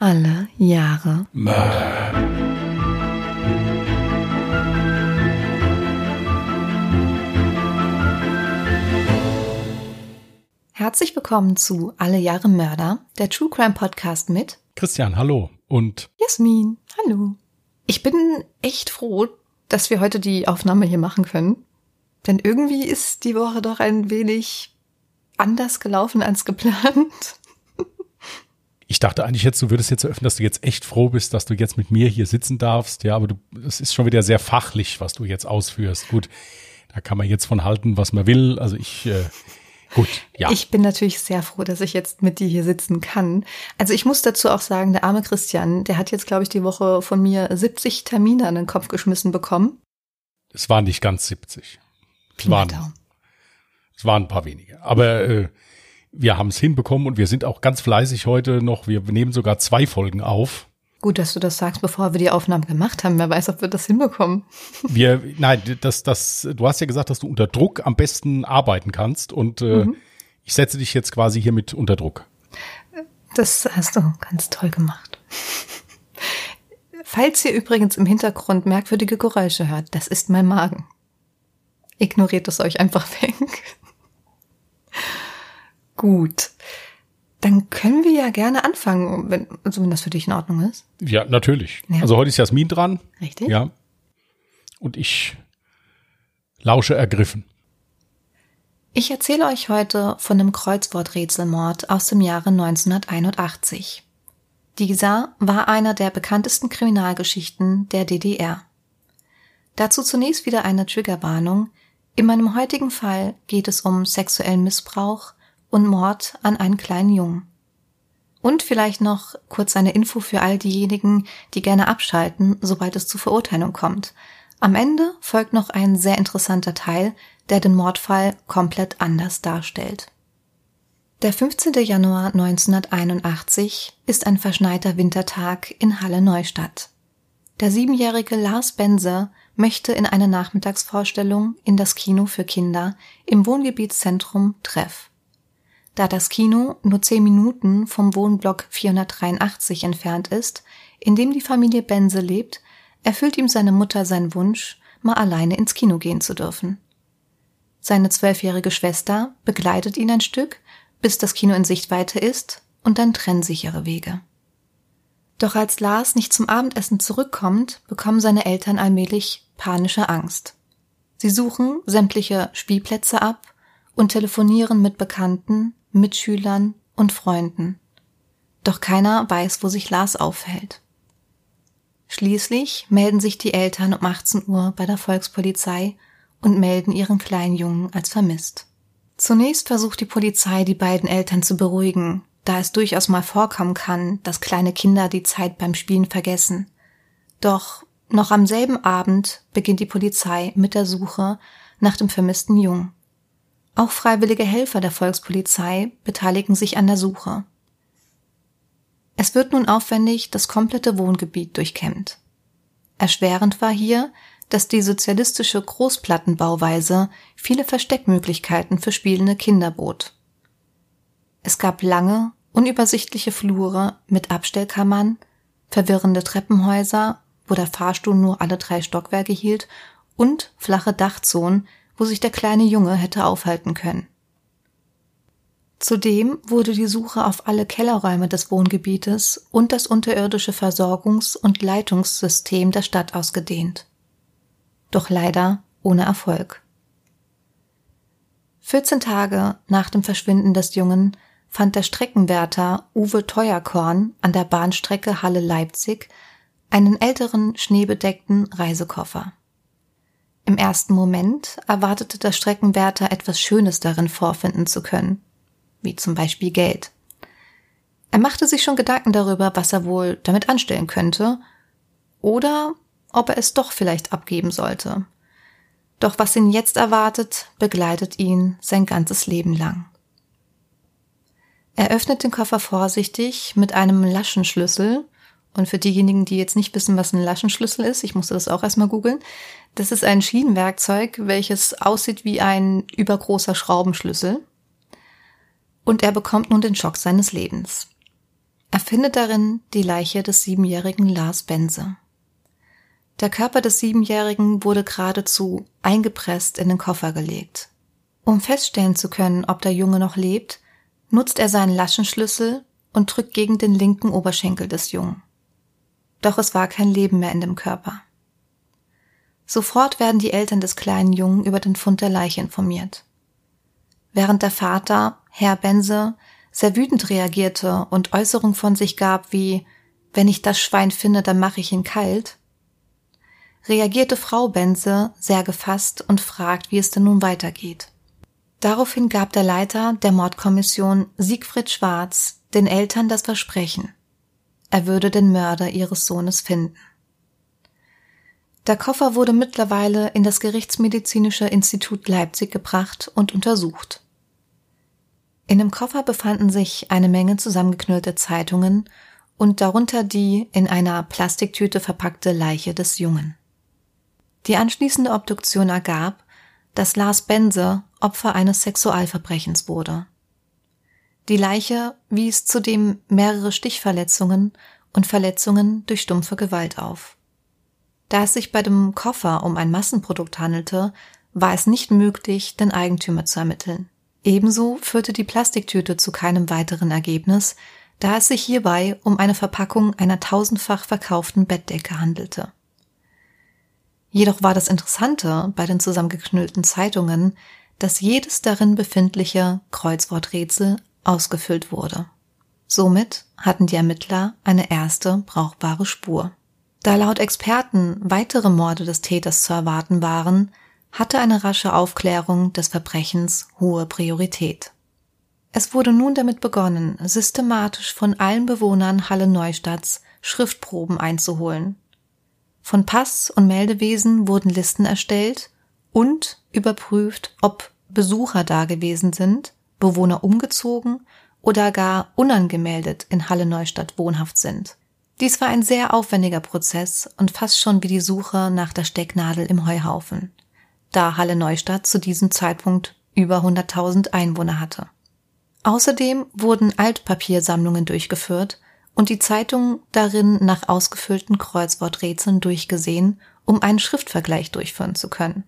Alle Jahre Mörder. Herzlich willkommen zu Alle Jahre Mörder, der True Crime Podcast mit Christian, hallo. Und Jasmin. Hallo. Ich bin echt froh, dass wir heute die Aufnahme hier machen können. Denn irgendwie ist die Woche doch ein wenig anders gelaufen als geplant. Ich dachte eigentlich jetzt, du würdest jetzt eröffnen, dass du jetzt echt froh bist, dass du jetzt mit mir hier sitzen darfst. Ja, aber du, es ist schon wieder sehr fachlich, was du jetzt ausführst. Gut, da kann man jetzt von halten, was man will. Also ich, äh, gut, ja. Ich bin natürlich sehr froh, dass ich jetzt mit dir hier sitzen kann. Also ich muss dazu auch sagen, der arme Christian, der hat jetzt, glaube ich, die Woche von mir 70 Termine an den Kopf geschmissen bekommen. es waren nicht ganz 70. Es waren, es waren ein paar wenige. Aber äh, wir haben es hinbekommen und wir sind auch ganz fleißig heute noch. Wir nehmen sogar zwei Folgen auf. Gut, dass du das sagst, bevor wir die Aufnahme gemacht haben. Wer weiß, ob wir das hinbekommen. Wir, nein, das, das, du hast ja gesagt, dass du unter Druck am besten arbeiten kannst und äh, ich setze dich jetzt quasi hiermit unter Druck. Das hast du ganz toll gemacht. Falls ihr übrigens im Hintergrund merkwürdige Geräusche hört, das ist mein Magen. Ignoriert es euch einfach weg. Gut. Dann können wir ja gerne anfangen, wenn, also wenn das für dich in Ordnung ist. Ja, natürlich. Ja. Also heute ist Jasmin dran. Richtig? Ja. Und ich lausche ergriffen. Ich erzähle euch heute von einem Kreuzworträtselmord aus dem Jahre 1981. Dieser war einer der bekanntesten Kriminalgeschichten der DDR. Dazu zunächst wieder eine Triggerwarnung. In meinem heutigen Fall geht es um sexuellen Missbrauch und Mord an einen kleinen Jungen. Und vielleicht noch kurz eine Info für all diejenigen, die gerne abschalten, sobald es zur Verurteilung kommt. Am Ende folgt noch ein sehr interessanter Teil, der den Mordfall komplett anders darstellt. Der 15. Januar 1981 ist ein verschneiter Wintertag in Halle Neustadt. Der siebenjährige Lars Bense möchte in eine Nachmittagsvorstellung in das Kino für Kinder im Wohngebietszentrum Treff. Da das Kino nur zehn Minuten vom Wohnblock 483 entfernt ist, in dem die Familie Bense lebt, erfüllt ihm seine Mutter seinen Wunsch, mal alleine ins Kino gehen zu dürfen. Seine zwölfjährige Schwester begleitet ihn ein Stück, bis das Kino in Sichtweite ist, und dann trennen sich ihre Wege. Doch als Lars nicht zum Abendessen zurückkommt, bekommen seine Eltern allmählich panische Angst. Sie suchen sämtliche Spielplätze ab und telefonieren mit Bekannten, Mitschülern und Freunden. Doch keiner weiß, wo sich Lars aufhält. Schließlich melden sich die Eltern um 18 Uhr bei der Volkspolizei und melden ihren kleinen Jungen als vermisst. Zunächst versucht die Polizei, die beiden Eltern zu beruhigen, da es durchaus mal vorkommen kann, dass kleine Kinder die Zeit beim Spielen vergessen. Doch noch am selben Abend beginnt die Polizei mit der Suche nach dem vermissten Jungen. Auch freiwillige Helfer der Volkspolizei beteiligen sich an der Suche. Es wird nun aufwendig das komplette Wohngebiet durchkämmt. Erschwerend war hier, dass die sozialistische Großplattenbauweise viele Versteckmöglichkeiten für spielende Kinder bot. Es gab lange, unübersichtliche Flure mit Abstellkammern, verwirrende Treppenhäuser, wo der Fahrstuhl nur alle drei Stockwerke hielt, und flache Dachzonen, wo sich der kleine Junge hätte aufhalten können. Zudem wurde die Suche auf alle Kellerräume des Wohngebietes und das unterirdische Versorgungs- und Leitungssystem der Stadt ausgedehnt. Doch leider ohne Erfolg. 14 Tage nach dem Verschwinden des Jungen fand der Streckenwärter Uwe Teuerkorn an der Bahnstrecke Halle-Leipzig einen älteren schneebedeckten Reisekoffer. Im ersten Moment erwartete der Streckenwärter etwas Schönes darin vorfinden zu können, wie zum Beispiel Geld. Er machte sich schon Gedanken darüber, was er wohl damit anstellen könnte, oder ob er es doch vielleicht abgeben sollte. Doch was ihn jetzt erwartet, begleitet ihn sein ganzes Leben lang. Er öffnet den Koffer vorsichtig mit einem Laschenschlüssel. Und für diejenigen, die jetzt nicht wissen, was ein Laschenschlüssel ist, ich musste das auch erstmal googeln. Das ist ein Schienenwerkzeug, welches aussieht wie ein übergroßer Schraubenschlüssel. Und er bekommt nun den Schock seines Lebens. Er findet darin die Leiche des siebenjährigen Lars Bense. Der Körper des Siebenjährigen wurde geradezu eingepresst in den Koffer gelegt. Um feststellen zu können, ob der Junge noch lebt, nutzt er seinen Laschenschlüssel und drückt gegen den linken Oberschenkel des Jungen. Doch es war kein Leben mehr in dem Körper. Sofort werden die Eltern des kleinen Jungen über den Fund der Leiche informiert. Während der Vater, Herr Bense, sehr wütend reagierte und Äußerungen von sich gab wie wenn ich das Schwein finde, dann mache ich ihn kalt, reagierte Frau Bense sehr gefasst und fragt, wie es denn nun weitergeht. Daraufhin gab der Leiter der Mordkommission Siegfried Schwarz den Eltern das Versprechen, er würde den Mörder ihres Sohnes finden. Der Koffer wurde mittlerweile in das Gerichtsmedizinische Institut Leipzig gebracht und untersucht. In dem Koffer befanden sich eine Menge zusammengeknüllte Zeitungen und darunter die in einer Plastiktüte verpackte Leiche des Jungen. Die anschließende Obduktion ergab, dass Lars Bense Opfer eines Sexualverbrechens wurde. Die Leiche wies zudem mehrere Stichverletzungen und Verletzungen durch stumpfe Gewalt auf. Da es sich bei dem Koffer um ein Massenprodukt handelte, war es nicht möglich, den Eigentümer zu ermitteln. Ebenso führte die Plastiktüte zu keinem weiteren Ergebnis, da es sich hierbei um eine Verpackung einer tausendfach verkauften Bettdecke handelte. Jedoch war das Interessante bei den zusammengeknüllten Zeitungen, dass jedes darin befindliche Kreuzworträtsel ausgefüllt wurde. Somit hatten die Ermittler eine erste brauchbare Spur. Da laut Experten weitere Morde des Täters zu erwarten waren, hatte eine rasche Aufklärung des Verbrechens hohe Priorität. Es wurde nun damit begonnen, systematisch von allen Bewohnern Halle Neustadts Schriftproben einzuholen. Von Pass- und Meldewesen wurden Listen erstellt und überprüft, ob Besucher da gewesen sind, Bewohner umgezogen oder gar unangemeldet in Halle Neustadt wohnhaft sind. Dies war ein sehr aufwendiger Prozess und fast schon wie die Suche nach der Stecknadel im Heuhaufen da Halle Neustadt zu diesem Zeitpunkt über 100.000 Einwohner hatte. Außerdem wurden Altpapiersammlungen durchgeführt und die Zeitungen darin nach ausgefüllten Kreuzworträtseln durchgesehen, um einen Schriftvergleich durchführen zu können.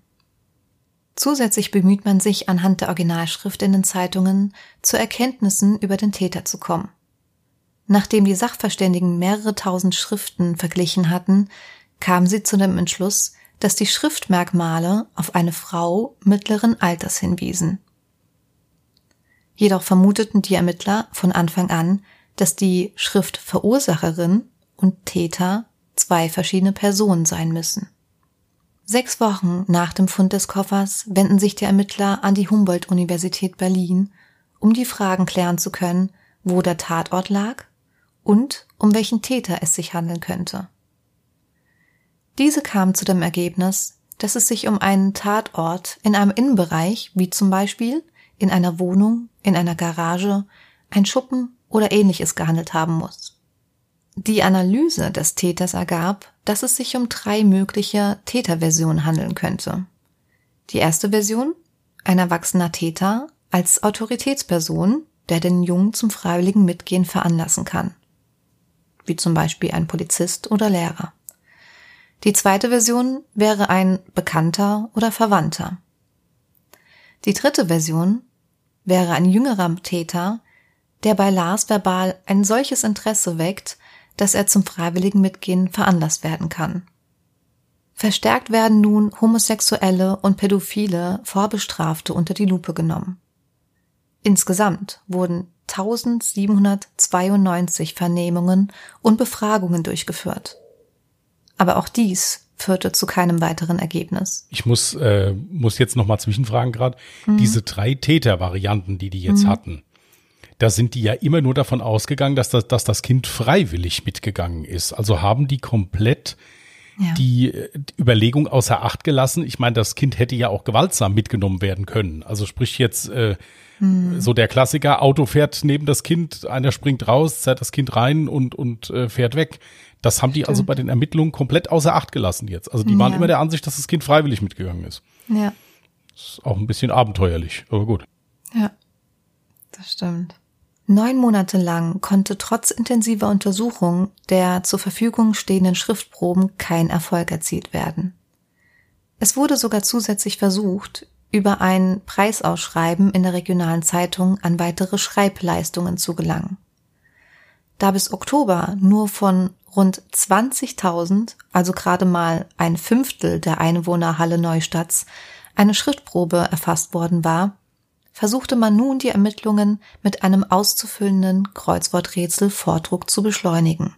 Zusätzlich bemüht man sich anhand der Originalschrift in den Zeitungen zu Erkenntnissen über den Täter zu kommen. Nachdem die Sachverständigen mehrere tausend Schriften verglichen hatten, kamen sie zu dem Entschluss, dass die Schriftmerkmale auf eine Frau mittleren Alters hinwiesen. Jedoch vermuteten die Ermittler von Anfang an, dass die Schriftverursacherin und Täter zwei verschiedene Personen sein müssen. Sechs Wochen nach dem Fund des Koffers wenden sich die Ermittler an die Humboldt-Universität Berlin, um die Fragen klären zu können, wo der Tatort lag und um welchen Täter es sich handeln könnte. Diese kam zu dem Ergebnis, dass es sich um einen Tatort in einem Innenbereich, wie zum Beispiel in einer Wohnung, in einer Garage, ein Schuppen oder ähnliches gehandelt haben muss. Die Analyse des Täters ergab, dass es sich um drei mögliche Täterversionen handeln könnte. Die erste Version, ein erwachsener Täter als Autoritätsperson, der den Jungen zum freiwilligen Mitgehen veranlassen kann. Wie zum Beispiel ein Polizist oder Lehrer. Die zweite Version wäre ein Bekannter oder Verwandter. Die dritte Version wäre ein jüngerer Täter, der bei Lars verbal ein solches Interesse weckt, dass er zum freiwilligen Mitgehen veranlasst werden kann. Verstärkt werden nun Homosexuelle und Pädophile Vorbestrafte unter die Lupe genommen. Insgesamt wurden 1792 Vernehmungen und Befragungen durchgeführt. Aber auch dies führte zu keinem weiteren Ergebnis. Ich muss, äh, muss jetzt noch mal zwischenfragen gerade. Mhm. Diese drei Tätervarianten, die die jetzt mhm. hatten, da sind die ja immer nur davon ausgegangen, dass das, dass das Kind freiwillig mitgegangen ist. Also haben die komplett ja. die äh, Überlegung außer Acht gelassen. Ich meine, das Kind hätte ja auch gewaltsam mitgenommen werden können. Also sprich jetzt äh, hm. so der Klassiker, Auto fährt neben das Kind, einer springt raus, zerrt das Kind rein und, und äh, fährt weg. Das haben die also Stimmt. also bei den Ermittlungen komplett außer Acht gelassen jetzt. Also die waren immer der Ansicht, dass das Kind freiwillig mitgegangen ist. Ja. Das ist auch ein bisschen abenteuerlich, aber gut. Ja, das stimmt. Neun Monate lang konnte trotz intensiver Untersuchung der zur Verfügung stehenden Schriftproben kein Erfolg erzielt werden. Es wurde sogar zusätzlich versucht, über ein Preisausschreiben in der regionalen Zeitung an weitere Schreibleistungen zu gelangen. Da bis Oktober nur von rund 20.000, also gerade mal ein Fünftel der Einwohner Halle Neustadts, eine Schriftprobe erfasst worden war, versuchte man nun die Ermittlungen mit einem auszufüllenden Kreuzworträtsel Vordruck zu beschleunigen.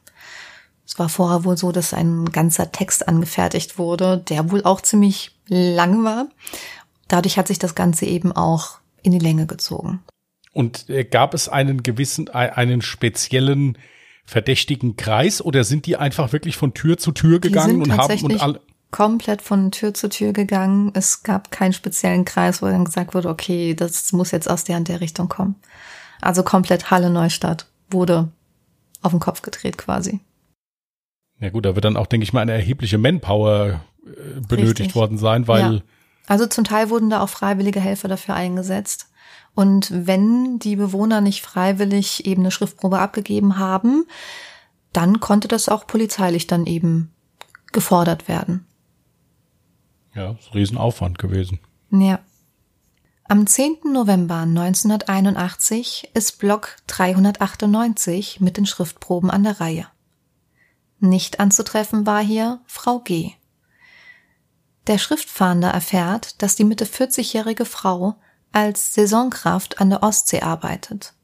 Es war vorher wohl so, dass ein ganzer Text angefertigt wurde, der wohl auch ziemlich lang war. Dadurch hat sich das Ganze eben auch in die Länge gezogen. Und äh, gab es einen gewissen, einen speziellen verdächtigen Kreis oder sind die einfach wirklich von Tür zu Tür gegangen und haben und alle komplett von Tür zu Tür gegangen. Es gab keinen speziellen Kreis, wo dann gesagt wurde, okay, das muss jetzt aus der und der Richtung kommen. Also komplett Halle Neustadt wurde auf den Kopf gedreht quasi. Ja gut, da wird dann auch, denke ich mal, eine erhebliche Manpower äh, benötigt Richtig. worden sein, weil. Ja. Also zum Teil wurden da auch freiwillige Helfer dafür eingesetzt. Und wenn die Bewohner nicht freiwillig eben eine Schriftprobe abgegeben haben, dann konnte das auch polizeilich dann eben gefordert werden. Ja, ist ein Riesenaufwand gewesen. Ja. Am 10. November 1981 ist Block 398 mit den Schriftproben an der Reihe. Nicht anzutreffen war hier Frau G. Der Schriftfahnder erfährt, dass die Mitte 40-jährige Frau als Saisonkraft an der Ostsee arbeitet.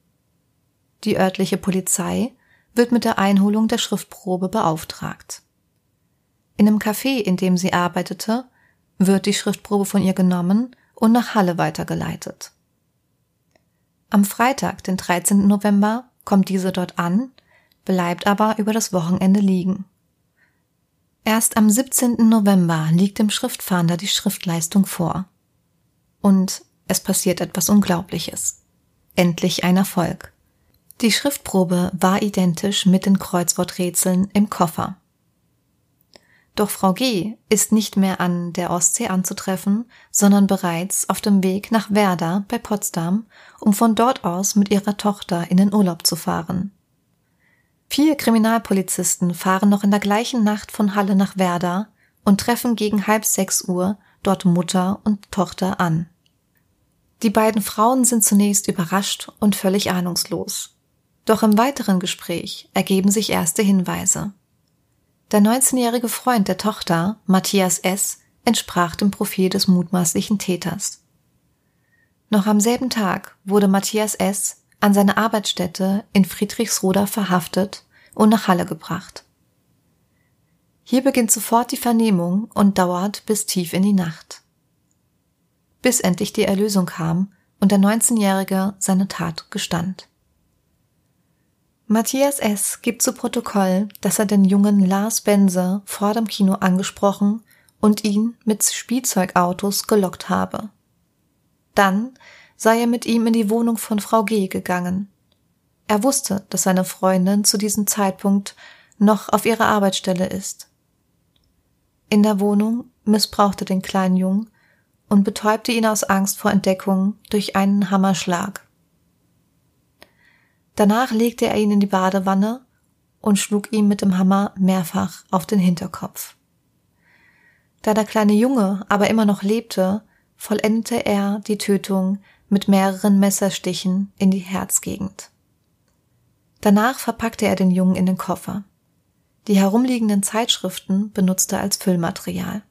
Die örtliche Polizei wird mit der Einholung der Schriftprobe beauftragt. In einem Café, in dem sie arbeitete, wird die Schriftprobe von ihr genommen und nach Halle weitergeleitet. Am Freitag, den 13. November, kommt diese dort an, bleibt aber über das Wochenende liegen. Erst am 17. November liegt dem Schriftfahnder die Schriftleistung vor. Und es passiert etwas Unglaubliches. Endlich ein Erfolg. Die Schriftprobe war identisch mit den Kreuzworträtseln im Koffer. Doch Frau G. ist nicht mehr an der Ostsee anzutreffen, sondern bereits auf dem Weg nach Werder bei Potsdam, um von dort aus mit ihrer Tochter in den Urlaub zu fahren. Vier Kriminalpolizisten fahren noch in der gleichen Nacht von Halle nach Werder und treffen gegen halb sechs Uhr dort Mutter und Tochter an. Die beiden Frauen sind zunächst überrascht und völlig ahnungslos. Doch im weiteren Gespräch ergeben sich erste Hinweise. Der 19-jährige Freund der Tochter, Matthias S., entsprach dem Profil des mutmaßlichen Täters. Noch am selben Tag wurde Matthias S. an seine Arbeitsstätte in Friedrichsruder verhaftet und nach Halle gebracht. Hier beginnt sofort die Vernehmung und dauert bis tief in die Nacht. Bis endlich die Erlösung kam und der 19-Jährige seine Tat gestand. Matthias S. gibt zu Protokoll, dass er den jungen Lars Bense vor dem Kino angesprochen und ihn mit Spielzeugautos gelockt habe. Dann sei er mit ihm in die Wohnung von Frau G. gegangen. Er wusste, dass seine Freundin zu diesem Zeitpunkt noch auf ihrer Arbeitsstelle ist. In der Wohnung missbrauchte den kleinen Jungen und betäubte ihn aus Angst vor Entdeckung durch einen Hammerschlag. Danach legte er ihn in die Badewanne und schlug ihm mit dem Hammer mehrfach auf den Hinterkopf. Da der kleine Junge aber immer noch lebte, vollendete er die Tötung mit mehreren Messerstichen in die Herzgegend. Danach verpackte er den Jungen in den Koffer. Die herumliegenden Zeitschriften benutzte er als Füllmaterial.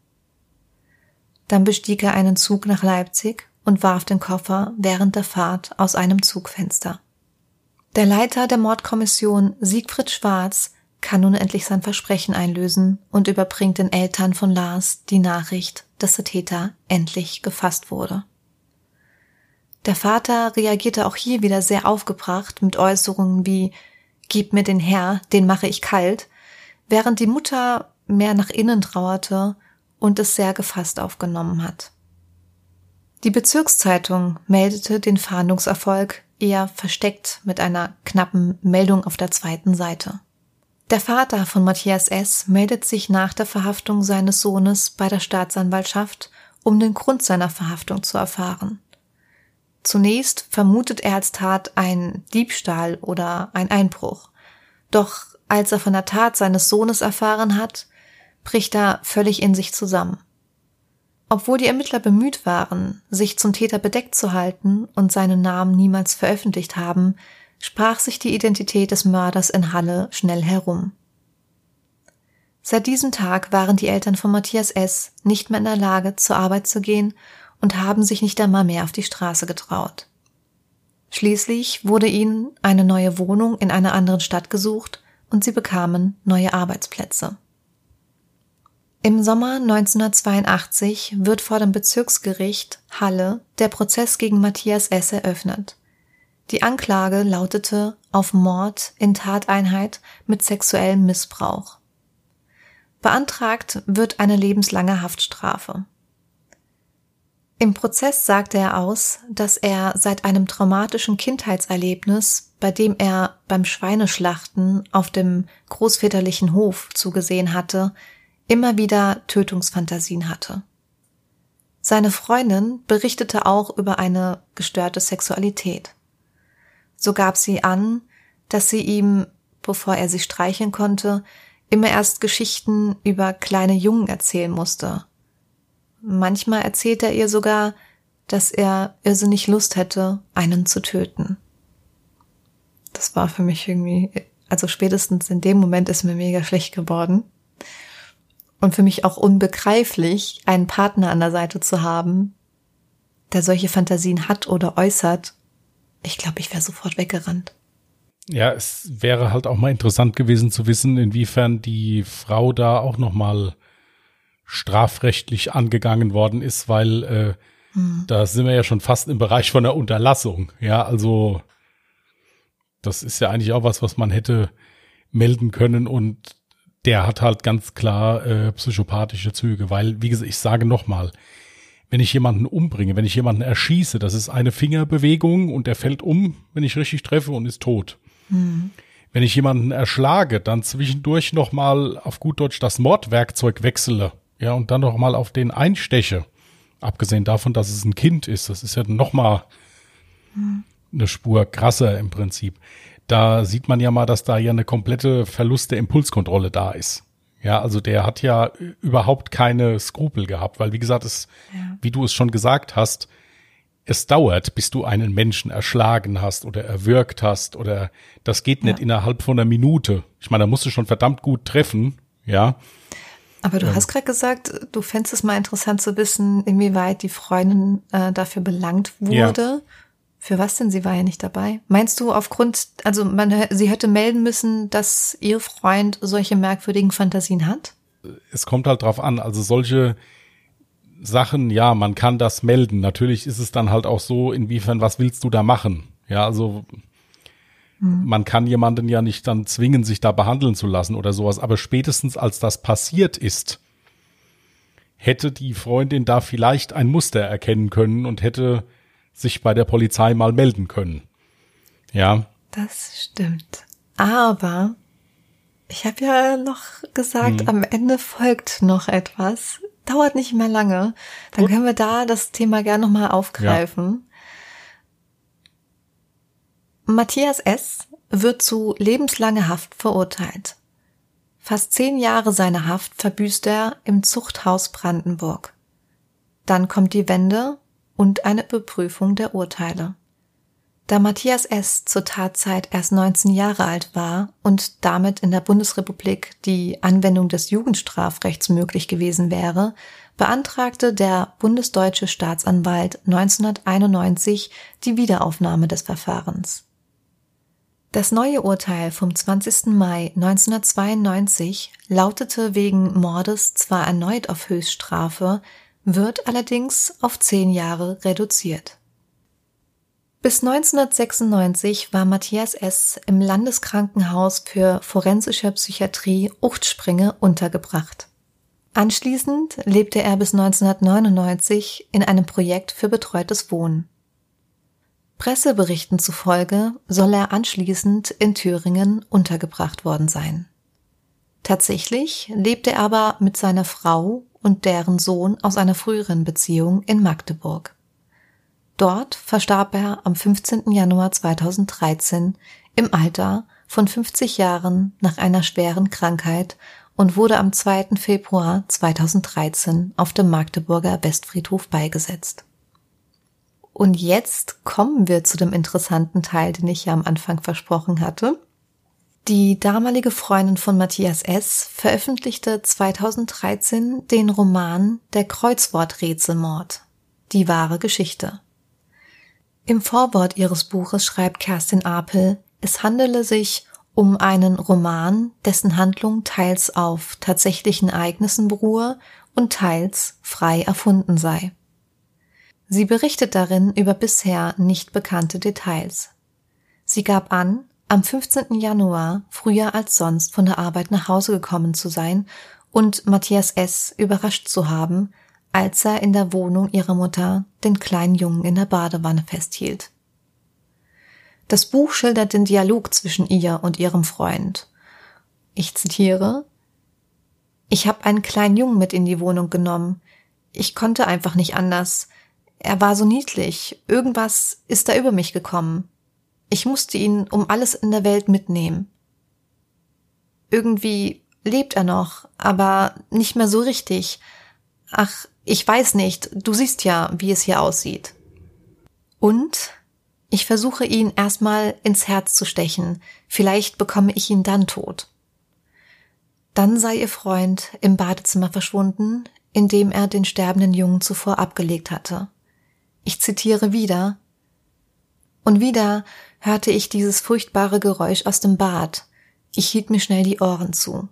Dann bestieg er einen Zug nach Leipzig und warf den Koffer während der Fahrt aus einem Zugfenster. Der Leiter der Mordkommission Siegfried Schwarz kann nun endlich sein Versprechen einlösen und überbringt den Eltern von Lars die Nachricht, dass der Täter endlich gefasst wurde. Der Vater reagierte auch hier wieder sehr aufgebracht mit Äußerungen wie Gib mir den Herr, den mache ich kalt, während die Mutter mehr nach innen trauerte und es sehr gefasst aufgenommen hat. Die Bezirkszeitung meldete den Fahndungserfolg eher versteckt mit einer knappen Meldung auf der zweiten Seite. Der Vater von Matthias S. meldet sich nach der Verhaftung seines Sohnes bei der Staatsanwaltschaft, um den Grund seiner Verhaftung zu erfahren. Zunächst vermutet er als Tat ein Diebstahl oder ein Einbruch. Doch als er von der Tat seines Sohnes erfahren hat, bricht er völlig in sich zusammen. Obwohl die Ermittler bemüht waren, sich zum Täter bedeckt zu halten und seinen Namen niemals veröffentlicht haben, sprach sich die Identität des Mörders in Halle schnell herum. Seit diesem Tag waren die Eltern von Matthias S. nicht mehr in der Lage, zur Arbeit zu gehen und haben sich nicht einmal mehr auf die Straße getraut. Schließlich wurde ihnen eine neue Wohnung in einer anderen Stadt gesucht und sie bekamen neue Arbeitsplätze. Im Sommer 1982 wird vor dem Bezirksgericht Halle der Prozess gegen Matthias S. eröffnet. Die Anklage lautete auf Mord in Tateinheit mit sexuellem Missbrauch. Beantragt wird eine lebenslange Haftstrafe. Im Prozess sagte er aus, dass er seit einem traumatischen Kindheitserlebnis, bei dem er beim Schweineschlachten auf dem großväterlichen Hof zugesehen hatte, immer wieder Tötungsfantasien hatte. Seine Freundin berichtete auch über eine gestörte Sexualität. So gab sie an, dass sie ihm, bevor er sie streicheln konnte, immer erst Geschichten über kleine Jungen erzählen musste. Manchmal erzählt er ihr sogar, dass er irrsinnig Lust hätte, einen zu töten. Das war für mich irgendwie, also spätestens in dem Moment ist mir mega schlecht geworden. Und für mich auch unbegreiflich, einen Partner an der Seite zu haben, der solche Fantasien hat oder äußert. Ich glaube, ich wäre sofort weggerannt. Ja, es wäre halt auch mal interessant gewesen zu wissen, inwiefern die Frau da auch noch mal strafrechtlich angegangen worden ist, weil äh, hm. da sind wir ja schon fast im Bereich von der Unterlassung. Ja, also das ist ja eigentlich auch was, was man hätte melden können und der hat halt ganz klar äh, psychopathische Züge, weil, wie gesagt, ich sage nochmal, wenn ich jemanden umbringe, wenn ich jemanden erschieße, das ist eine Fingerbewegung und der fällt um, wenn ich richtig treffe und ist tot. Mhm. Wenn ich jemanden erschlage, dann zwischendurch nochmal auf gut Deutsch das Mordwerkzeug wechsle, ja, und dann nochmal auf den einsteche, abgesehen davon, dass es ein Kind ist, das ist ja nochmal mhm. eine Spur krasser im Prinzip. Da sieht man ja mal, dass da ja eine komplette Verlust der Impulskontrolle da ist. Ja, also der hat ja überhaupt keine Skrupel gehabt, weil wie gesagt, es, ja. wie du es schon gesagt hast, es dauert, bis du einen Menschen erschlagen hast oder erwürgt hast oder das geht nicht ja. innerhalb von einer Minute. Ich meine, da musst du schon verdammt gut treffen, ja. Aber du ähm. hast gerade gesagt, du fändest es mal interessant zu wissen, inwieweit die Freundin äh, dafür belangt wurde. Ja. Für was denn? Sie war ja nicht dabei. Meinst du aufgrund, also man, sie hätte melden müssen, dass ihr Freund solche merkwürdigen Fantasien hat? Es kommt halt drauf an. Also solche Sachen, ja, man kann das melden. Natürlich ist es dann halt auch so, inwiefern, was willst du da machen? Ja, also hm. man kann jemanden ja nicht dann zwingen, sich da behandeln zu lassen oder sowas. Aber spätestens als das passiert ist, hätte die Freundin da vielleicht ein Muster erkennen können und hätte sich bei der Polizei mal melden können. Ja. Das stimmt. Aber ich habe ja noch gesagt, hm. am Ende folgt noch etwas dauert nicht mehr lange. Dann Gut. können wir da das Thema gerne nochmal aufgreifen. Ja. Matthias S. wird zu lebenslanger Haft verurteilt. Fast zehn Jahre seiner Haft verbüßt er im Zuchthaus Brandenburg. Dann kommt die Wende und eine Überprüfung der Urteile. Da Matthias S. zur Tatzeit erst 19 Jahre alt war und damit in der Bundesrepublik die Anwendung des Jugendstrafrechts möglich gewesen wäre, beantragte der bundesdeutsche Staatsanwalt 1991 die Wiederaufnahme des Verfahrens. Das neue Urteil vom 20. Mai 1992 lautete wegen Mordes zwar erneut auf Höchststrafe, wird allerdings auf zehn Jahre reduziert. Bis 1996 war Matthias S. im Landeskrankenhaus für forensische Psychiatrie Uchtspringe untergebracht. Anschließend lebte er bis 1999 in einem Projekt für betreutes Wohnen. Presseberichten zufolge soll er anschließend in Thüringen untergebracht worden sein. Tatsächlich lebte er aber mit seiner Frau und deren Sohn aus einer früheren Beziehung in Magdeburg. Dort verstarb er am 15. Januar 2013 im Alter von 50 Jahren nach einer schweren Krankheit und wurde am 2. Februar 2013 auf dem Magdeburger Westfriedhof beigesetzt. Und jetzt kommen wir zu dem interessanten Teil, den ich ja am Anfang versprochen hatte. Die damalige Freundin von Matthias S. veröffentlichte 2013 den Roman Der Kreuzworträtselmord. Die wahre Geschichte. Im Vorwort ihres Buches schreibt Kerstin Apel, es handele sich um einen Roman, dessen Handlung teils auf tatsächlichen Ereignissen beruhe und teils frei erfunden sei. Sie berichtet darin über bisher nicht bekannte Details. Sie gab an, am 15. Januar früher als sonst von der Arbeit nach Hause gekommen zu sein und Matthias S. überrascht zu haben, als er in der Wohnung ihrer Mutter den kleinen Jungen in der Badewanne festhielt. Das Buch schildert den Dialog zwischen ihr und ihrem Freund. Ich zitiere Ich habe einen kleinen Jungen mit in die Wohnung genommen. Ich konnte einfach nicht anders. Er war so niedlich. Irgendwas ist da über mich gekommen. Ich musste ihn um alles in der Welt mitnehmen. Irgendwie lebt er noch, aber nicht mehr so richtig. Ach, ich weiß nicht, du siehst ja, wie es hier aussieht. Und ich versuche ihn erstmal ins Herz zu stechen, vielleicht bekomme ich ihn dann tot. Dann sei ihr Freund im Badezimmer verschwunden, in dem er den sterbenden Jungen zuvor abgelegt hatte. Ich zitiere wieder Und wieder hörte ich dieses furchtbare Geräusch aus dem Bad. Ich hielt mir schnell die Ohren zu.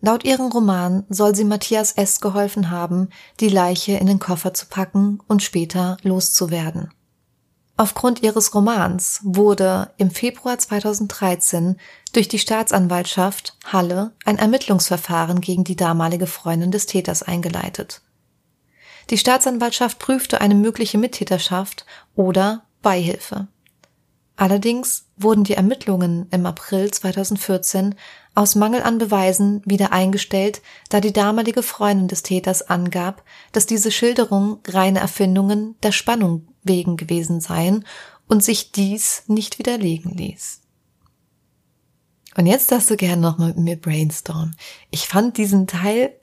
Laut ihrem Roman soll sie Matthias S. geholfen haben, die Leiche in den Koffer zu packen und später loszuwerden. Aufgrund ihres Romans wurde im Februar 2013 durch die Staatsanwaltschaft Halle ein Ermittlungsverfahren gegen die damalige Freundin des Täters eingeleitet. Die Staatsanwaltschaft prüfte eine mögliche Mittäterschaft oder Beihilfe. Allerdings wurden die Ermittlungen im April 2014 aus Mangel an Beweisen wieder eingestellt, da die damalige Freundin des Täters angab, dass diese Schilderungen reine Erfindungen der Spannung wegen gewesen seien und sich dies nicht widerlegen ließ. Und jetzt darfst du gerne nochmal mit mir brainstormen. Ich fand diesen Teil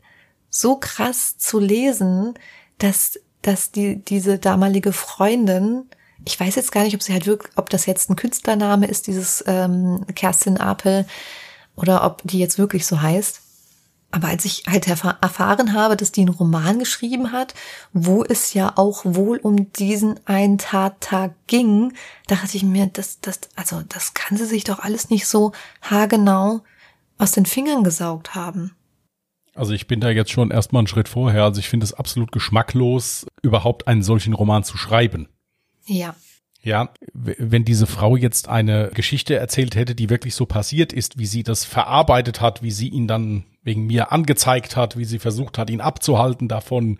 so krass zu lesen, dass, dass die, diese damalige Freundin ich weiß jetzt gar nicht, ob sie halt wirklich, ob das jetzt ein Künstlername ist, dieses ähm, Kerstin Apel, oder ob die jetzt wirklich so heißt. Aber als ich halt erfahren habe, dass die einen Roman geschrieben hat, wo es ja auch wohl um diesen einen Tattag ging, dachte ich mir, das, das, also das kann sie sich doch alles nicht so haargenau aus den Fingern gesaugt haben. Also ich bin da jetzt schon erstmal einen Schritt vorher. Also ich finde es absolut geschmacklos, überhaupt einen solchen Roman zu schreiben. Ja. Ja, wenn diese Frau jetzt eine Geschichte erzählt hätte, die wirklich so passiert ist, wie sie das verarbeitet hat, wie sie ihn dann wegen mir angezeigt hat, wie sie versucht hat, ihn abzuhalten davon,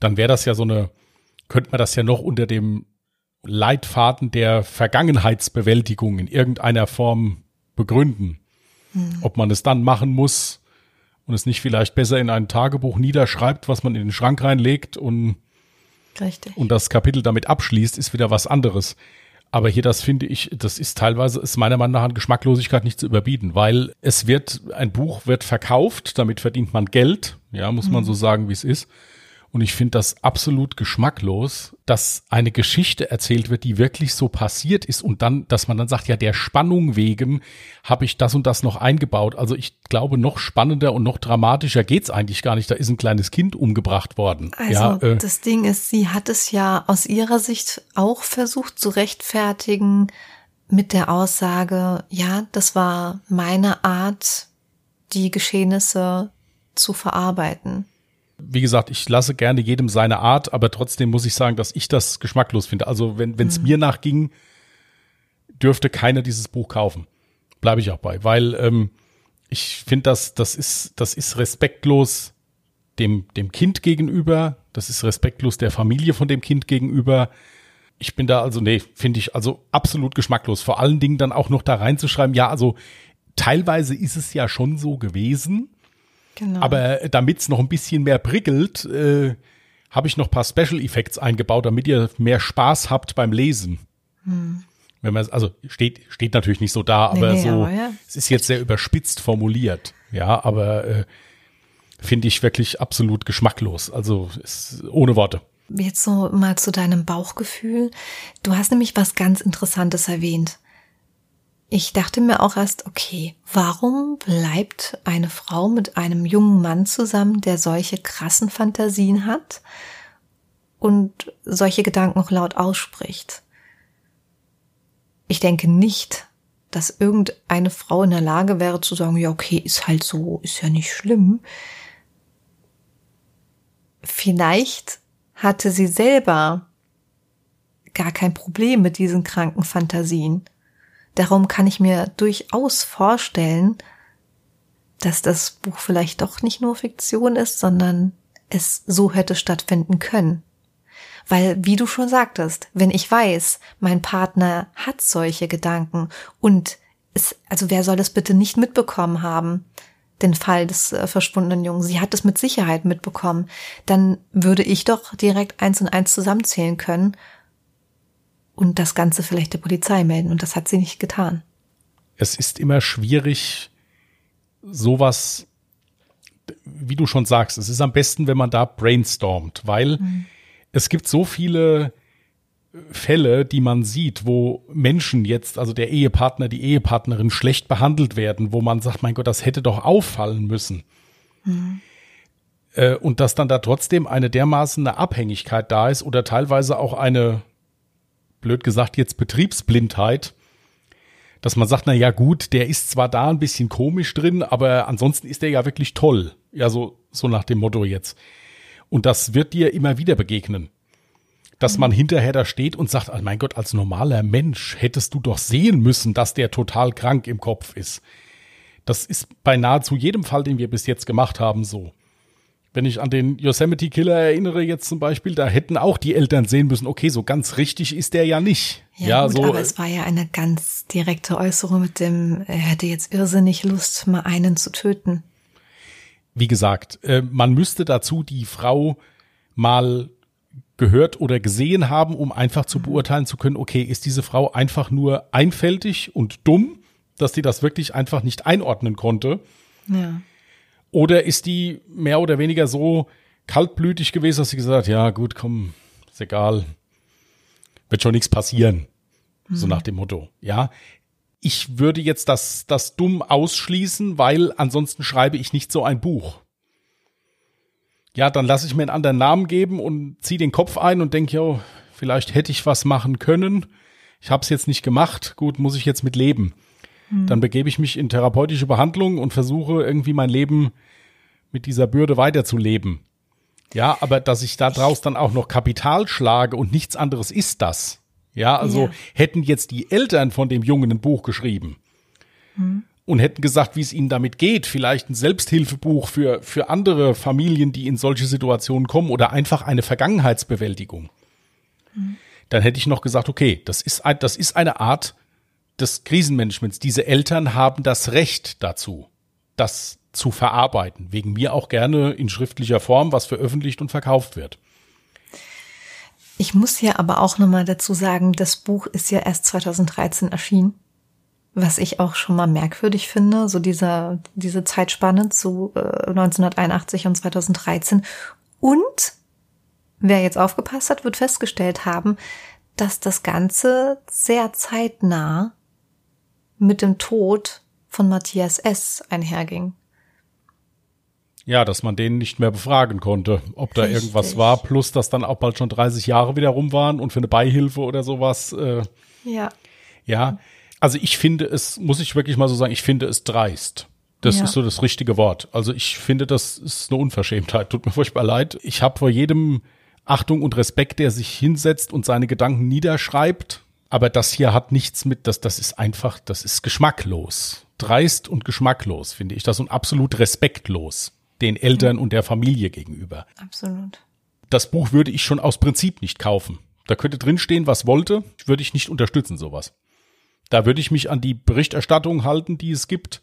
dann wäre das ja so eine, könnte man das ja noch unter dem Leitfaden der Vergangenheitsbewältigung in irgendeiner Form begründen. Hm. Ob man es dann machen muss und es nicht vielleicht besser in ein Tagebuch niederschreibt, was man in den Schrank reinlegt und Richtig. und das Kapitel damit abschließt, ist wieder was anderes. Aber hier, das finde ich, das ist teilweise, ist meiner Meinung nach an Geschmacklosigkeit nicht zu überbieten, weil es wird, ein Buch wird verkauft, damit verdient man Geld, ja, muss man mhm. so sagen, wie es ist. Und ich finde das absolut geschmacklos, dass eine Geschichte erzählt wird, die wirklich so passiert ist und dann, dass man dann sagt, ja, der Spannung wegen habe ich das und das noch eingebaut. Also ich glaube, noch spannender und noch dramatischer geht's eigentlich gar nicht. Da ist ein kleines Kind umgebracht worden. Also ja, äh, das Ding ist, sie hat es ja aus ihrer Sicht auch versucht zu rechtfertigen mit der Aussage, ja, das war meine Art, die Geschehnisse zu verarbeiten wie gesagt, ich lasse gerne jedem seine Art, aber trotzdem muss ich sagen, dass ich das geschmacklos finde. Also wenn es mhm. mir nachging, dürfte keiner dieses Buch kaufen. Bleibe ich auch bei, weil ähm, ich finde, das, das ist, das ist respektlos dem, dem Kind gegenüber, das ist respektlos der Familie von dem Kind gegenüber. Ich bin da also, nee, finde ich also absolut geschmacklos. Vor allen Dingen dann auch noch da reinzuschreiben, ja, also teilweise ist es ja schon so gewesen, Genau. Aber damit es noch ein bisschen mehr prickelt, äh, habe ich noch paar Special Effects eingebaut, damit ihr mehr Spaß habt beim Lesen. Hm. Wenn man also steht steht natürlich nicht so da, aber nee, nee, so aber ja. es ist jetzt sehr überspitzt formuliert. Ja, aber äh, finde ich wirklich absolut geschmacklos. Also ist ohne Worte. Jetzt so mal zu deinem Bauchgefühl. Du hast nämlich was ganz Interessantes erwähnt. Ich dachte mir auch erst, okay, warum bleibt eine Frau mit einem jungen Mann zusammen, der solche krassen Fantasien hat und solche Gedanken auch laut ausspricht? Ich denke nicht, dass irgendeine Frau in der Lage wäre zu sagen, ja, okay, ist halt so, ist ja nicht schlimm. Vielleicht hatte sie selber gar kein Problem mit diesen kranken Fantasien. Darum kann ich mir durchaus vorstellen, dass das Buch vielleicht doch nicht nur Fiktion ist, sondern es so hätte stattfinden können. Weil, wie du schon sagtest, wenn ich weiß, mein Partner hat solche Gedanken und es, also wer soll es bitte nicht mitbekommen haben, den Fall des äh, verschwundenen Jungen. Sie hat es mit Sicherheit mitbekommen. Dann würde ich doch direkt eins und eins zusammenzählen können und das Ganze vielleicht der Polizei melden. Und das hat sie nicht getan. Es ist immer schwierig, sowas, wie du schon sagst, es ist am besten, wenn man da brainstormt, weil mhm. es gibt so viele Fälle, die man sieht, wo Menschen jetzt, also der Ehepartner, die Ehepartnerin schlecht behandelt werden, wo man sagt, mein Gott, das hätte doch auffallen müssen. Mhm. Äh, und dass dann da trotzdem eine dermaßen eine Abhängigkeit da ist oder teilweise auch eine, blöd gesagt, jetzt Betriebsblindheit, dass man sagt, na ja, gut, der ist zwar da ein bisschen komisch drin, aber ansonsten ist der ja wirklich toll. Ja, so, so nach dem Motto jetzt. Und das wird dir immer wieder begegnen dass man hinterher da steht und sagt, oh mein Gott, als normaler Mensch hättest du doch sehen müssen, dass der total krank im Kopf ist. Das ist bei nahezu jedem Fall, den wir bis jetzt gemacht haben, so. Wenn ich an den Yosemite Killer erinnere jetzt zum Beispiel, da hätten auch die Eltern sehen müssen, okay, so ganz richtig ist der ja nicht. Ja, ja gut, so, aber es war ja eine ganz direkte Äußerung mit dem, er hätte jetzt irrsinnig Lust, mal einen zu töten. Wie gesagt, äh, man müsste dazu die Frau mal gehört oder gesehen haben, um einfach zu beurteilen zu können, okay, ist diese Frau einfach nur einfältig und dumm, dass die das wirklich einfach nicht einordnen konnte? Ja. Oder ist die mehr oder weniger so kaltblütig gewesen, dass sie gesagt hat, ja gut, komm, ist egal, wird schon nichts passieren. Mhm. So nach dem Motto, ja. Ich würde jetzt das, das dumm ausschließen, weil ansonsten schreibe ich nicht so ein Buch ja, dann lasse ich mir einen anderen Namen geben und ziehe den Kopf ein und denke, ja, vielleicht hätte ich was machen können. Ich habe es jetzt nicht gemacht. Gut, muss ich jetzt mit leben. Mhm. Dann begebe ich mich in therapeutische Behandlung und versuche irgendwie mein Leben mit dieser Bürde weiterzuleben. Ja, aber dass ich da draus dann auch noch Kapital schlage und nichts anderes ist das. Ja, also ja. hätten jetzt die Eltern von dem Jungen ein Buch geschrieben, mhm und hätten gesagt, wie es ihnen damit geht, vielleicht ein Selbsthilfebuch für, für andere Familien, die in solche Situationen kommen oder einfach eine Vergangenheitsbewältigung. Mhm. Dann hätte ich noch gesagt, okay, das ist, ein, das ist eine Art des Krisenmanagements. Diese Eltern haben das Recht dazu, das zu verarbeiten. Wegen mir auch gerne in schriftlicher Form, was veröffentlicht und verkauft wird. Ich muss hier aber auch nochmal dazu sagen, das Buch ist ja erst 2013 erschienen. Was ich auch schon mal merkwürdig finde, so dieser, diese Zeitspanne zu äh, 1981 und 2013. Und wer jetzt aufgepasst hat, wird festgestellt haben, dass das Ganze sehr zeitnah mit dem Tod von Matthias S. einherging. Ja, dass man den nicht mehr befragen konnte, ob da Richtig. irgendwas war, plus dass dann auch bald schon 30 Jahre wieder rum waren und für eine Beihilfe oder sowas. Äh, ja. Ja, also ich finde es, muss ich wirklich mal so sagen, ich finde es dreist. Das ja. ist so das richtige Wort. Also ich finde, das ist eine Unverschämtheit. Tut mir furchtbar leid. Ich habe vor jedem Achtung und Respekt, der sich hinsetzt und seine Gedanken niederschreibt. Aber das hier hat nichts mit, das, das ist einfach, das ist geschmacklos. Dreist und geschmacklos, finde ich das und absolut respektlos den Eltern und der Familie gegenüber. Absolut. Das Buch würde ich schon aus Prinzip nicht kaufen. Da könnte drinstehen, was wollte, würde ich nicht unterstützen, sowas. Da würde ich mich an die Berichterstattung halten, die es gibt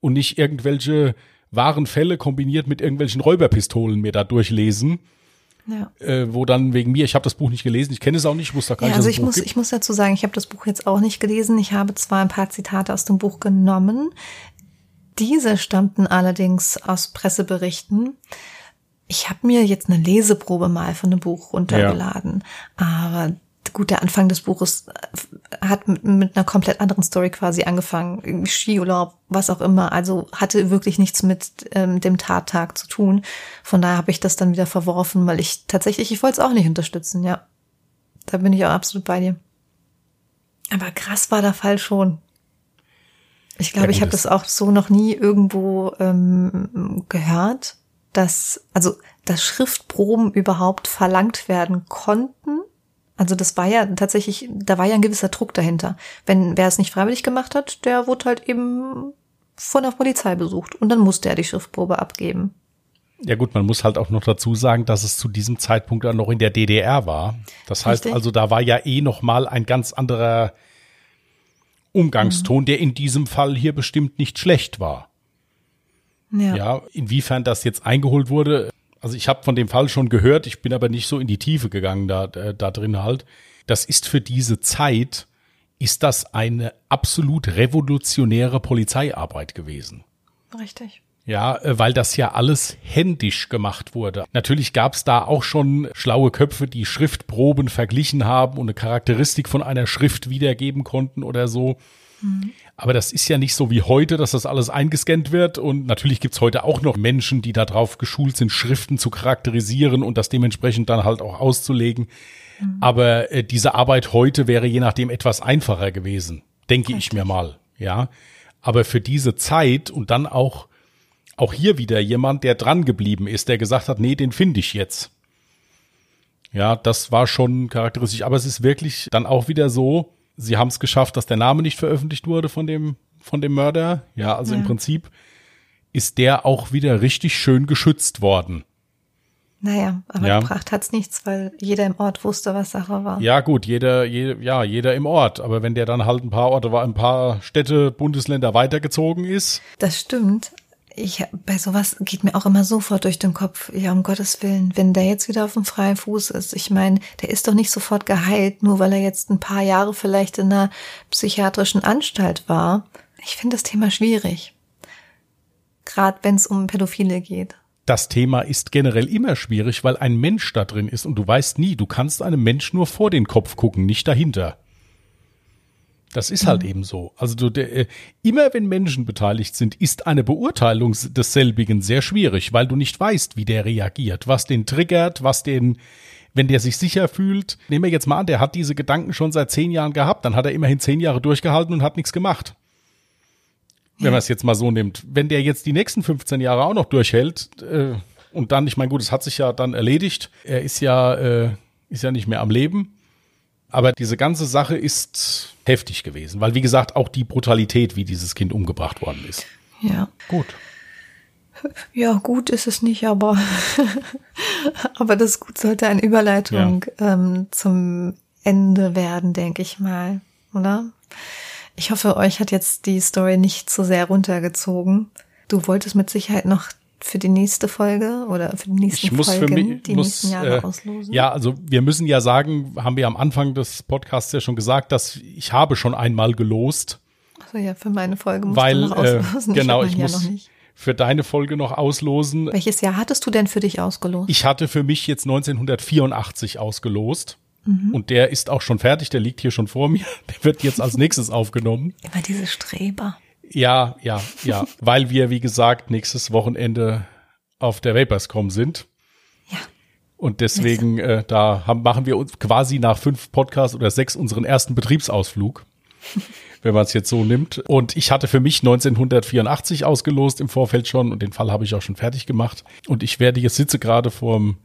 und nicht irgendwelche wahren Fälle kombiniert mit irgendwelchen Räuberpistolen mir da durchlesen Ja. Äh, wo dann wegen mir, ich habe das Buch nicht gelesen, ich kenne es auch nicht, ich wusste gar Ja, nicht, also ich muss, gibt. ich muss dazu sagen, ich habe das Buch jetzt auch nicht gelesen. Ich habe zwar ein paar Zitate aus dem Buch genommen. Diese stammten allerdings aus Presseberichten. Ich habe mir jetzt eine Leseprobe mal von dem Buch runtergeladen. Aber gut, der Anfang des Buches äh, hat mit, mit einer komplett anderen Story quasi angefangen. Irgendwie Skiurlaub, was auch immer. Also hatte wirklich nichts mit ähm, dem Tattag zu tun. Von daher habe ich das dann wieder verworfen, weil ich tatsächlich, ich wollte es auch nicht unterstützen, ja. Da bin ich auch absolut bei dir. Aber krass war der Fall schon. Ich glaube, Ja, ich habe das- das auch so noch nie irgendwo ähm, gehört, dass also dass Schriftproben überhaupt verlangt werden konnten. Also das war ja tatsächlich, da war ja ein gewisser Druck dahinter. Wenn wer es nicht freiwillig gemacht hat, der wurde halt eben von der Polizei besucht und dann musste er die Schriftprobe abgeben. Ja gut, man muss halt auch noch dazu sagen, dass es zu diesem Zeitpunkt dann noch in der DDR war. Das heißt Richtig. also, da war ja eh noch mal ein ganz anderer Umgangston, der in diesem Fall hier bestimmt nicht schlecht war. Ja. Ja, inwiefern das jetzt eingeholt wurde, also ich habe von dem Fall schon gehört, ich bin aber nicht so in die Tiefe gegangen da, äh, da drin halt. Das ist für diese Zeit, ist das eine absolut revolutionäre Polizeiarbeit gewesen. Richtig. Ja, äh, weil das ja alles händisch gemacht wurde. Natürlich gab es da auch schon schlaue Köpfe, die Schriftproben verglichen haben und eine Charakteristik von einer Schrift wiedergeben konnten oder so. Aber das ist ja nicht so wie heute, dass das alles eingescannt wird. Und natürlich gibt's heute auch noch Menschen, die darauf geschult sind, Schriften zu charakterisieren und das dementsprechend dann halt auch auszulegen. Aber äh, diese Arbeit heute wäre je nachdem etwas einfacher gewesen, denke ich mir mal. Ja, aber für diese Zeit und dann auch auch hier wieder jemand, der dran geblieben ist, der gesagt hat, nee, den finde ich jetzt. Ja, das war schon charakteristisch. Aber es ist wirklich dann auch wieder so, sie haben es geschafft, dass der Name nicht veröffentlicht wurde von dem, von dem Mörder. Ja, also im Ja. Prinzip ist der auch wieder richtig schön geschützt worden. Naja, aber Ja. gebracht hat's nichts, weil jeder im Ort wusste, was Sache war. Ja, gut, jeder, jeder, ja, jeder im Ort. Aber wenn der dann halt ein paar Orte, ein paar Städte, Bundesländer weitergezogen ist, Das stimmt. Ich, bei sowas geht mir auch immer sofort durch den Kopf, ja, um Gottes Willen, wenn der jetzt wieder auf dem freien Fuß ist. Ich meine, der ist doch nicht sofort geheilt, nur weil er jetzt ein paar Jahre vielleicht in einer psychiatrischen Anstalt war. Ich finde das Thema schwierig. Gerade wenn es um Pädophile geht. das Thema ist generell immer schwierig, weil ein Mensch da drin ist und du weißt nie, du kannst einem Mensch nur vor den Kopf gucken, nicht dahinter. Das ist halt eben so. Also du, der, äh, immer wenn Menschen beteiligt sind, ist eine Beurteilung desselbigen sehr schwierig, weil du nicht weißt, wie der reagiert, was den triggert, was den, wenn der sich sicher fühlt. Nehmen wir jetzt mal an, der hat diese Gedanken schon seit zehn Jahren gehabt, dann hat er immerhin zehn Jahre durchgehalten und hat nichts gemacht. Wenn man es jetzt mal so nimmt. Wenn der jetzt die nächsten 15 Jahre auch noch durchhält, äh, und dann, ich meine, gut, es hat sich ja dann erledigt. Er ist ja, äh, ist ja nicht mehr am Leben. Aber diese ganze Sache ist heftig gewesen, weil wie gesagt auch die Brutalität, wie dieses Kind umgebracht worden ist. Ja. Gut. Ja, gut ist es nicht, aber, aber das Gut sollte eine Überleitung ähm, zum Ende werden, denke ich mal, oder? Ich hoffe, euch hat jetzt die Story nicht zu sehr runtergezogen. Du wolltest mit Sicherheit noch für die nächste Folge oder für die nächsten Ich muss Folgen für mich, die muss, nächsten Jahre äh, auslosen. ja, also wir müssen ja sagen, haben wir am Anfang des Podcasts ja schon gesagt, dass ich habe schon einmal gelost, Also ja, für meine Folge musst weil du noch äh, auslosen. genau, hab ich Jahr muss noch nicht. für deine Folge noch auslosen. Welches Jahr hattest du denn für dich ausgelost? Ich hatte für mich jetzt 1984 ausgelost. Mhm. Und der ist auch schon fertig, der liegt hier schon vor mir. Der wird jetzt als nächstes aufgenommen. Immer diese Streber. Ja, ja, ja, weil wir, wie gesagt, nächstes Wochenende auf der Vaporscom sind. Ja. Und deswegen, äh, da haben, machen wir uns quasi nach fünf Podcasts oder sechs unseren ersten Betriebsausflug, wenn man es jetzt so nimmt. Und ich hatte für mich 1984 ausgelost im Vorfeld schon und den Fall habe ich auch schon fertig gemacht. Und ich werde jetzt sitze gerade vorm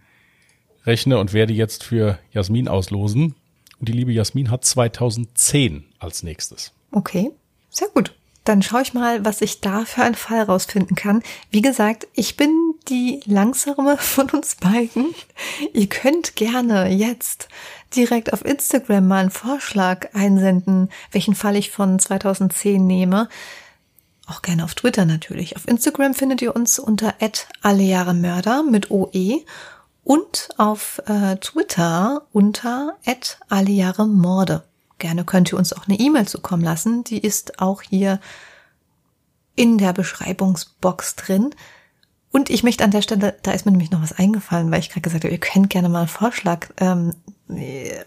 Rechner und werde jetzt für Jasmin auslosen. Und die liebe Jasmin hat 2010 als nächstes. Okay, sehr gut. Dann schaue ich mal, was ich da für einen Fall rausfinden kann. Wie gesagt, ich bin die langsame von uns beiden. Ihr könnt gerne jetzt direkt auf Instagram mal einen Vorschlag einsenden, welchen Fall ich von 2010 nehme. Auch gerne auf Twitter natürlich. Auf Instagram findet ihr uns unter allejahremörder mit OE. und auf äh, Twitter unter @allejahremorde. Gerne könnt ihr uns auch eine E-Mail zukommen lassen. Die ist auch hier in der Beschreibungsbox drin. Und ich möchte an der Stelle, da ist mir nämlich noch was eingefallen, weil ich gerade gesagt habe, ihr könnt gerne mal einen Vorschlag ähm,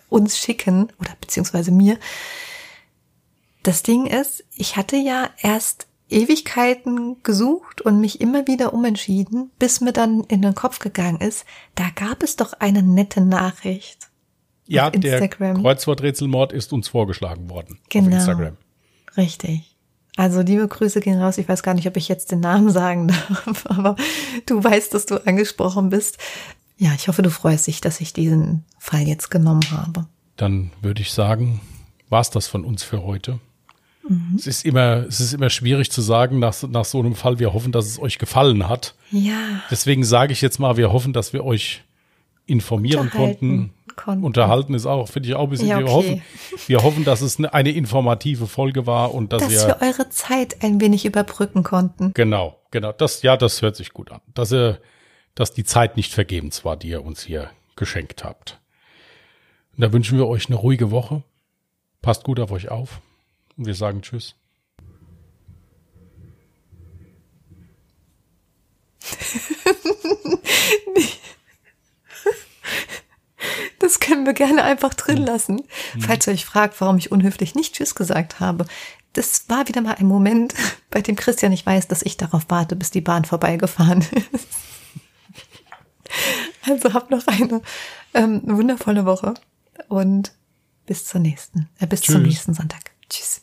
uns schicken oder beziehungsweise mir. Das Ding ist, ich hatte ja erst Ewigkeiten gesucht und mich immer wieder umentschieden, bis mir dann in den Kopf gegangen ist, da gab es doch eine nette Nachricht. Ja, der Kreuzworträtselmord ist uns vorgeschlagen worden genau. auf Instagram. Richtig. Also liebe Grüße gehen raus. Ich weiß gar nicht, ob ich jetzt den Namen sagen darf, aber du weißt, dass du angesprochen bist. Ja, ich hoffe, du freust dich, dass ich diesen Fall jetzt genommen habe. Dann würde ich sagen, war's das von uns für heute. Mhm. Es ist immer, es ist immer schwierig zu sagen nach, nach so einem Fall. Wir hoffen, dass es euch gefallen hat. Ja. Deswegen sage ich jetzt mal, wir hoffen, dass wir euch informieren konnten. konnten. Unterhalten ist auch, finde ich auch ein bisschen. Ja, okay. Wir hoffen, wir hoffen, dass es eine, eine informative Folge war und dass, dass wir, wir eure Zeit ein wenig überbrücken konnten. Genau, genau. Das, ja, das hört sich gut an. Dass ihr, dass die Zeit nicht vergebens war, die ihr uns hier geschenkt habt. Und da wünschen wir euch eine ruhige Woche. Passt gut auf euch auf. Und wir sagen Tschüss. Das können wir gerne einfach drin lassen. Mhm. Falls ihr euch fragt, warum ich unhöflich nicht Tschüss gesagt habe. Das war wieder mal ein Moment, bei dem Christian nicht weiß, dass ich darauf warte, bis die Bahn vorbeigefahren ist. Also habt noch eine ähm, wundervolle Woche und bis zur nächsten, äh, bis Tschüss. zum nächsten Sonntag. Tschüss.